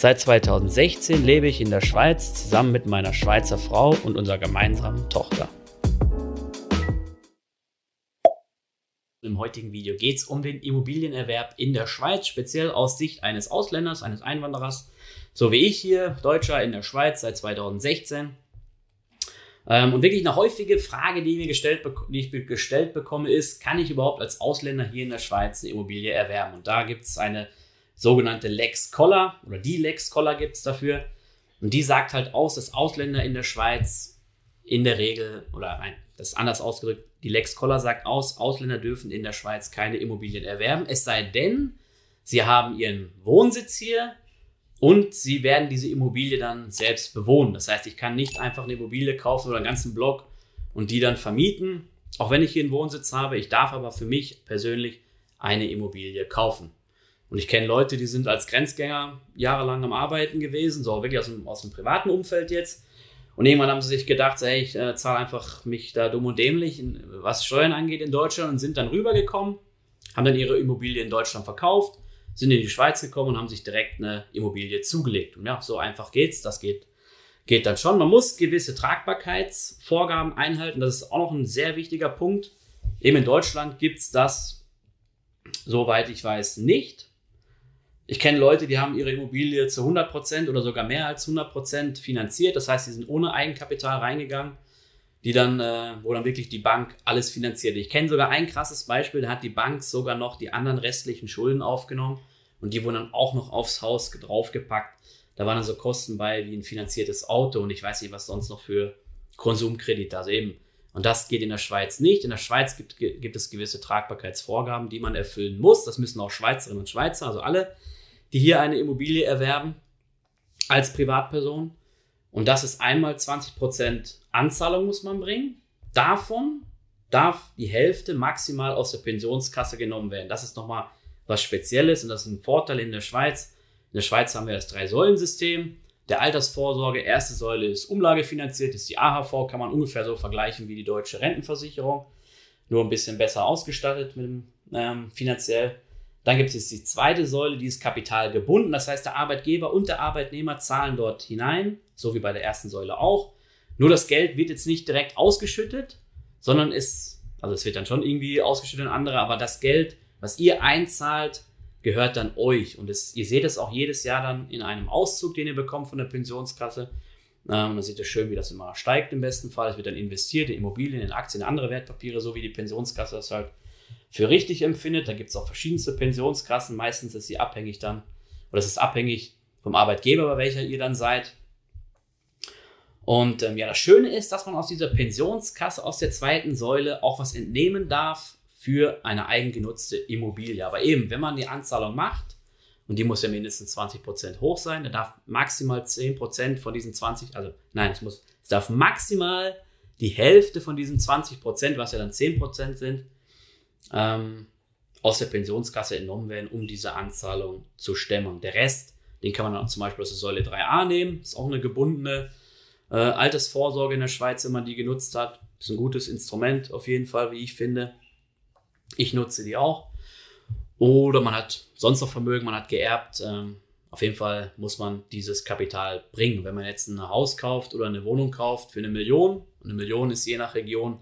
Seit 2016 lebe ich in der Schweiz zusammen mit meiner Schweizer Frau und unserer gemeinsamen Tochter. Im heutigen Video geht es um den Immobilienerwerb in der Schweiz, speziell aus Sicht eines Ausländers, eines Einwanderers, so wie ich hier, Deutscher in der Schweiz seit 2016. Ähm, und wirklich eine häufige Frage, die, mir gestellt, die ich gestellt bekomme, ist, kann ich überhaupt als Ausländer hier in der Schweiz eine Immobilie erwerben? Und da gibt es eine sogenannte Lex Collar oder die Lex Collar gibt es dafür. Und die sagt halt aus, dass Ausländer in der Schweiz in der Regel, oder nein, das ist anders ausgedrückt, die Lex Collar sagt aus, Ausländer dürfen in der Schweiz keine Immobilien erwerben, es sei denn, sie haben ihren Wohnsitz hier und sie werden diese Immobilie dann selbst bewohnen. Das heißt, ich kann nicht einfach eine Immobilie kaufen oder einen ganzen Block und die dann vermieten, auch wenn ich hier einen Wohnsitz habe. Ich darf aber für mich persönlich eine Immobilie kaufen. Und ich kenne Leute, die sind als Grenzgänger jahrelang am Arbeiten gewesen, so wirklich aus dem, aus dem privaten Umfeld jetzt. Und irgendwann haben sie sich gedacht, hey, ich äh, zahle einfach mich da dumm und dämlich, was Steuern angeht in Deutschland und sind dann rübergekommen, haben dann ihre Immobilie in Deutschland verkauft sind in die Schweiz gekommen und haben sich direkt eine Immobilie zugelegt. Und ja, so einfach geht's. Das geht, geht dann schon. Man muss gewisse Tragbarkeitsvorgaben einhalten. Das ist auch noch ein sehr wichtiger Punkt. Eben in Deutschland gibt's das, soweit ich weiß, nicht. Ich kenne Leute, die haben ihre Immobilie zu 100% oder sogar mehr als 100% finanziert. Das heißt, sie sind ohne Eigenkapital reingegangen, die dann, äh, wo dann wirklich die Bank alles finanziert. Ich kenne sogar ein krasses Beispiel, da hat die Bank sogar noch die anderen restlichen Schulden aufgenommen und die wurden dann auch noch aufs Haus draufgepackt. Da waren dann so Kosten bei wie ein finanziertes Auto und ich weiß nicht, was sonst noch für Konsumkredite, also eben. Und das geht in der Schweiz nicht. In der Schweiz gibt, gibt es gewisse Tragbarkeitsvorgaben, die man erfüllen muss. Das müssen auch Schweizerinnen und Schweizer, also alle, die hier eine Immobilie erwerben als Privatperson. Und das ist einmal 20% Anzahlung muss man bringen. Davon darf die Hälfte maximal aus der Pensionskasse genommen werden. Das ist nochmal was Spezielles und das ist ein Vorteil in der Schweiz. In der Schweiz haben wir das Drei-Säulen-System. Der Altersvorsorge, erste Säule ist umlagefinanziert, ist die AHV, kann man ungefähr so vergleichen wie die deutsche Rentenversicherung. Nur ein bisschen besser ausgestattet mit ähm, finanziell. Dann gibt es die zweite Säule, die ist kapitalgebunden. Das heißt, der Arbeitgeber und der Arbeitnehmer zahlen dort hinein, so wie bei der ersten Säule auch. Nur das Geld wird jetzt nicht direkt ausgeschüttet, sondern ist, also es wird dann schon irgendwie ausgeschüttet an andere, aber das Geld was ihr einzahlt, gehört dann euch. Und das, ihr seht es auch jedes Jahr dann in einem Auszug, den ihr bekommt von der Pensionskasse. Ähm, dann seht ihr schön, wie das immer steigt im besten Fall. Es wird dann investiert in Immobilien, in Aktien, in andere Wertpapiere, so wie die Pensionskasse das halt für richtig empfindet. Da gibt es auch verschiedenste Pensionskassen. Meistens ist sie abhängig dann, oder es ist abhängig vom Arbeitgeber, bei welcher ihr dann seid. Und ähm, ja, das Schöne ist, dass man aus dieser Pensionskasse, aus der zweiten Säule auch was entnehmen darf für eine eigengenutzte Immobilie. Aber eben, wenn man die Anzahlung macht, und die muss ja mindestens 20% hoch sein, dann darf maximal 10% von diesen 20, also nein, es muss, es darf maximal die Hälfte von diesen 20%, was ja dann 10% sind, ähm, aus der Pensionskasse entnommen werden, um diese Anzahlung zu stemmen. Der Rest, den kann man dann zum Beispiel aus der Säule 3a nehmen, ist auch eine gebundene äh, Altersvorsorge in der Schweiz, wenn man die genutzt hat. Ist ein gutes Instrument auf jeden Fall, wie ich finde. Ich nutze die auch. Oder man hat sonst noch Vermögen, man hat geerbt. Ähm, auf jeden Fall muss man dieses Kapital bringen. Wenn man jetzt ein Haus kauft oder eine Wohnung kauft für eine Million, eine Million ist je nach Region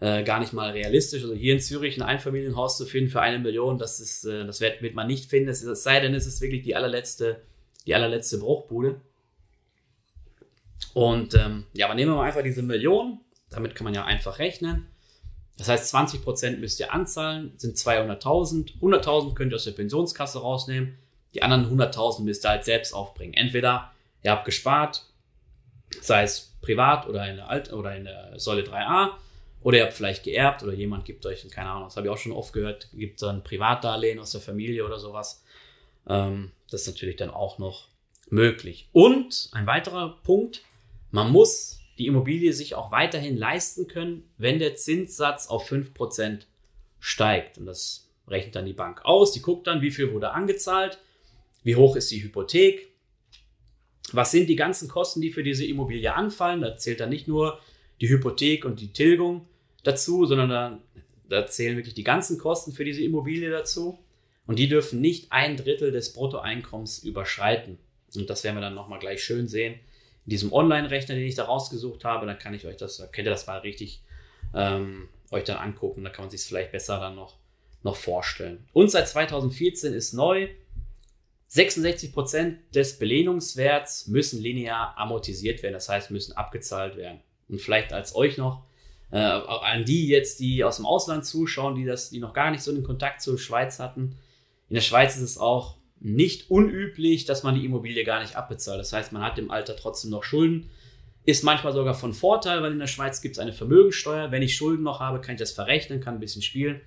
äh, gar nicht mal realistisch. Also hier in Zürich ein Einfamilienhaus zu finden für eine Million, das ist, äh, das wird, wird man nicht finden. Es sei denn, es ist wirklich die allerletzte, die allerletzte Bruchbude. Und ähm, ja, aber nehmen wir mal einfach diese Million. Damit kann man ja einfach rechnen. Das heißt, 20% müsst ihr anzahlen, sind 200.000. 100.000 könnt ihr aus der Pensionskasse rausnehmen. Die anderen 100.000 müsst ihr halt selbst aufbringen. Entweder ihr habt gespart, sei es privat oder in der, Alt oder in der Säule 3a, oder ihr habt vielleicht geerbt oder jemand gibt euch, keine Ahnung, das habe ich auch schon oft gehört, gibt dann Privatdarlehen aus der Familie oder sowas. Ähm, das ist natürlich dann auch noch möglich. Und ein weiterer Punkt, man muss die Immobilie sich auch weiterhin leisten können, wenn der Zinssatz auf 5% steigt. Und das rechnet dann die Bank aus. Die guckt dann, wie viel wurde angezahlt, wie hoch ist die Hypothek, was sind die ganzen Kosten, die für diese Immobilie anfallen. Da zählt dann nicht nur die Hypothek und die Tilgung dazu, sondern da, da zählen wirklich die ganzen Kosten für diese Immobilie dazu. Und die dürfen nicht ein Drittel des Bruttoeinkommens überschreiten. Und das werden wir dann nochmal gleich schön sehen. In diesem Online-Rechner, den ich da rausgesucht habe, dann kann ich euch das, könnt ihr das mal richtig ähm, euch dann angucken. Da kann man sich es vielleicht besser dann noch, noch vorstellen. Und seit 2014 ist neu, 66% des Belehnungswerts müssen linear amortisiert werden, das heißt, müssen abgezahlt werden. Und vielleicht als euch noch, äh, an die jetzt, die aus dem Ausland zuschauen, die das, die noch gar nicht so den Kontakt zur Schweiz hatten. In der Schweiz ist es auch nicht unüblich, dass man die Immobilie gar nicht abbezahlt. Das heißt, man hat im Alter trotzdem noch Schulden. Ist manchmal sogar von Vorteil, weil in der Schweiz gibt es eine Vermögensteuer. Wenn ich Schulden noch habe, kann ich das verrechnen, kann ein bisschen spielen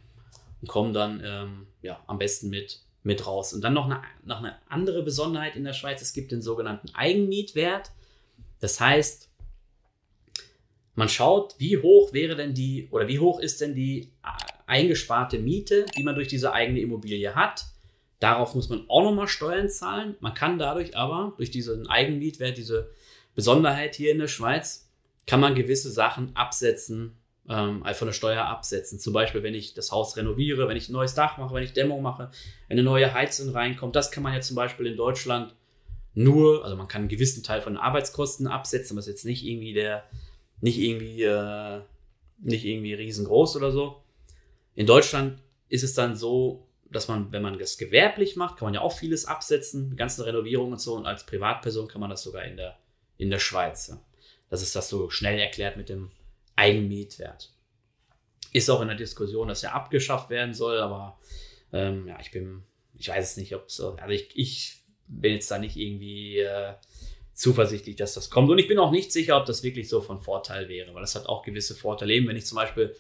und komme dann ähm, ja, am besten mit mit raus. Und dann noch eine, noch eine andere Besonderheit in der Schweiz, es gibt den sogenannten Eigenmietwert. Das heißt, man schaut, wie hoch wäre denn die oder wie hoch ist denn die eingesparte Miete, die man durch diese eigene Immobilie hat. Darauf muss man auch nochmal Steuern zahlen. Man kann dadurch aber durch diesen Eigenmietwert, diese Besonderheit hier in der Schweiz, kann man gewisse Sachen absetzen ähm, von der Steuer absetzen. Zum Beispiel, wenn ich das Haus renoviere, wenn ich ein neues Dach mache, wenn ich Dämmung mache, wenn eine neue Heizung reinkommt. Das kann man ja zum Beispiel in Deutschland nur, also man kann einen gewissen Teil von den Arbeitskosten absetzen, was jetzt nicht irgendwie der, nicht irgendwie, äh, nicht irgendwie riesengroß oder so. In Deutschland ist es dann so, dass man, wenn man das gewerblich macht, kann man ja auch vieles absetzen, die ganzen Renovierungen und so. Und als Privatperson kann man das sogar in der, in der Schweiz. Das ist das so schnell erklärt mit dem Eigenmietwert. Ist auch in der Diskussion, dass er abgeschafft werden soll, aber ähm, ja, ich bin, ich weiß es nicht, ob es, also ich, ich bin jetzt da nicht irgendwie äh, zuversichtlich, dass das kommt. Und ich bin auch nicht sicher, ob das wirklich so von Vorteil wäre, weil das hat auch gewisse Vorteile. Eben, wenn ich zum Beispiel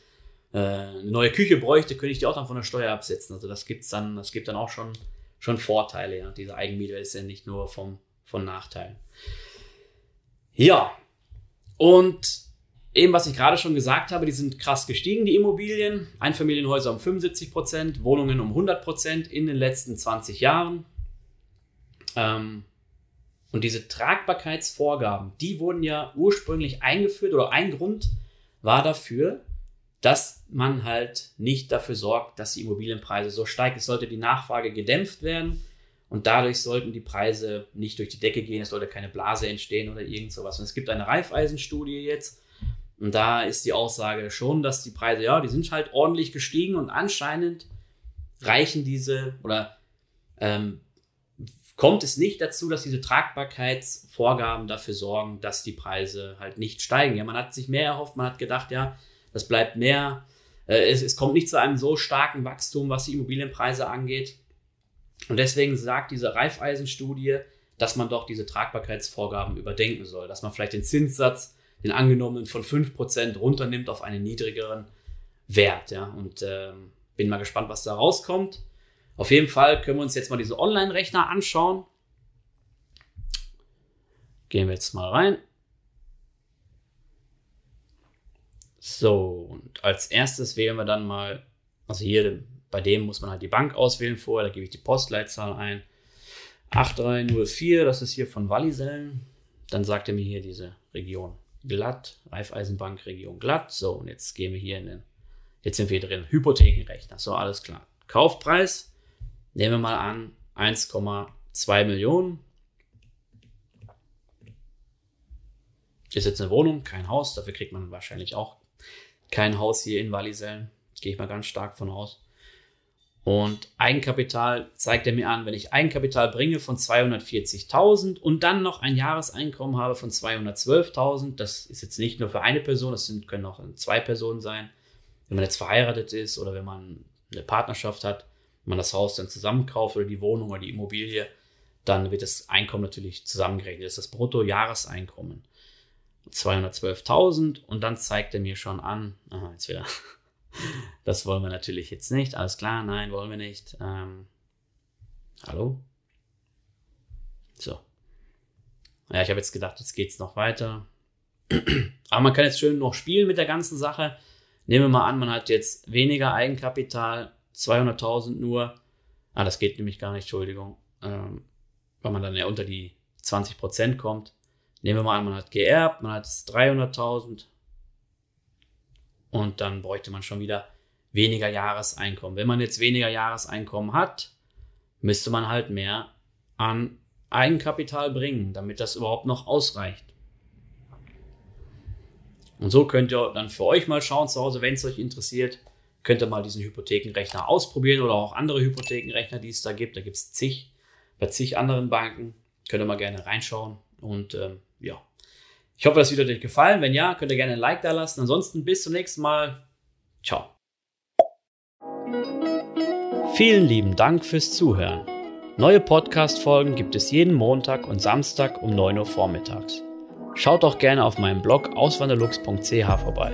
äh, eine neue Küche bräuchte, könnte ich die auch dann von der Steuer absetzen. Also das gibt's dann, das gibt dann auch schon, schon Vorteile. Ja. Diese Eigenmiete ist ja nicht nur vom, von Nachteilen. Ja, und Eben, was ich gerade schon gesagt habe, die sind krass gestiegen, die Immobilien. Einfamilienhäuser um 75 Prozent, Wohnungen um 100 Prozent in den letzten 20 Jahren. Ähm, und diese Tragbarkeitsvorgaben, die wurden ja ursprünglich eingeführt oder ein Grund war dafür, dass man halt nicht dafür sorgt, dass die Immobilienpreise so steigen. Es sollte die Nachfrage gedämpft werden und dadurch sollten die Preise nicht durch die Decke gehen, es sollte keine Blase entstehen oder irgend sowas. Und es gibt eine Reifeisenstudie jetzt, und da ist die Aussage schon, dass die Preise, ja, die sind halt ordentlich gestiegen und anscheinend reichen diese oder ähm, kommt es nicht dazu, dass diese Tragbarkeitsvorgaben dafür sorgen, dass die Preise halt nicht steigen. Ja, man hat sich mehr erhofft, man hat gedacht, ja, das bleibt mehr. Äh, es, es kommt nicht zu einem so starken Wachstum, was die Immobilienpreise angeht. Und deswegen sagt diese Reifeisenstudie, dass man doch diese Tragbarkeitsvorgaben überdenken soll, dass man vielleicht den Zinssatz den angenommenen von 5% runternimmt auf einen niedrigeren Wert. Ja? Und ähm, bin mal gespannt, was da rauskommt. Auf jeden Fall können wir uns jetzt mal diese Online-Rechner anschauen. Gehen wir jetzt mal rein. So, und als erstes wählen wir dann mal, also hier bei dem muss man halt die Bank auswählen vorher, da gebe ich die Postleitzahl ein. 8304, das ist hier von Wallisellen. Dann sagt er mir hier diese Region glatt, Raiffeisenbank Region glatt. So, und jetzt gehen wir hier in den, jetzt sind wir drin, Hypothekenrechner. So, alles klar. Kaufpreis, nehmen wir mal an, 1,2 Millionen. Ist jetzt eine Wohnung, kein Haus, dafür kriegt man wahrscheinlich auch kein Haus hier in Wallisellen. Gehe ich mal ganz stark von aus. Und Eigenkapital zeigt er mir an, wenn ich Eigenkapital bringe von 240.000 und dann noch ein Jahreseinkommen habe von 212.000, das ist jetzt nicht nur für eine Person, das sind, können auch zwei Personen sein. Wenn man jetzt verheiratet ist oder wenn man eine Partnerschaft hat, man das Haus dann zusammenkauft oder die Wohnung oder die Immobilie, dann wird das Einkommen natürlich zusammengerechnet. Das ist das Bruttojahreseinkommen. 212.000 und dann zeigt er mir schon an, aha, jetzt wieder das wollen wir natürlich jetzt nicht. Alles klar, nein, wollen wir nicht. Ähm, hallo? So. Ja, ich habe jetzt gedacht, jetzt geht es noch weiter. Aber man kann jetzt schön noch spielen mit der ganzen Sache. Nehmen wir mal an, man hat jetzt weniger Eigenkapital, 200.000 nur. Ah, das geht nämlich gar nicht, Entschuldigung. Ähm, weil man dann ja unter die 20% kommt. Nehmen wir mal an, man hat geerbt, man hat 300.000. Und dann bräuchte man schon wieder weniger Jahreseinkommen. Wenn man jetzt weniger Jahreseinkommen hat, müsste man halt mehr an Eigenkapital bringen, damit das überhaupt noch ausreicht. Und so könnt ihr dann für euch mal schauen zu Hause, wenn es euch interessiert, könnt ihr mal diesen Hypothekenrechner ausprobieren oder auch andere Hypothekenrechner, die es da gibt. Da gibt es zig, bei zig anderen Banken. Könnt ihr mal gerne reinschauen. Und ähm, ja, ich hoffe, das Video hat euch gefallen. Wenn ja, könnt ihr gerne ein Like da lassen. Ansonsten bis zum nächsten Mal. Ciao. Vielen lieben Dank fürs Zuhören. Neue Podcast-Folgen gibt es jeden Montag und Samstag um 9 Uhr vormittags. Schaut auch gerne auf meinem Blog auswanderlux.ch vorbei.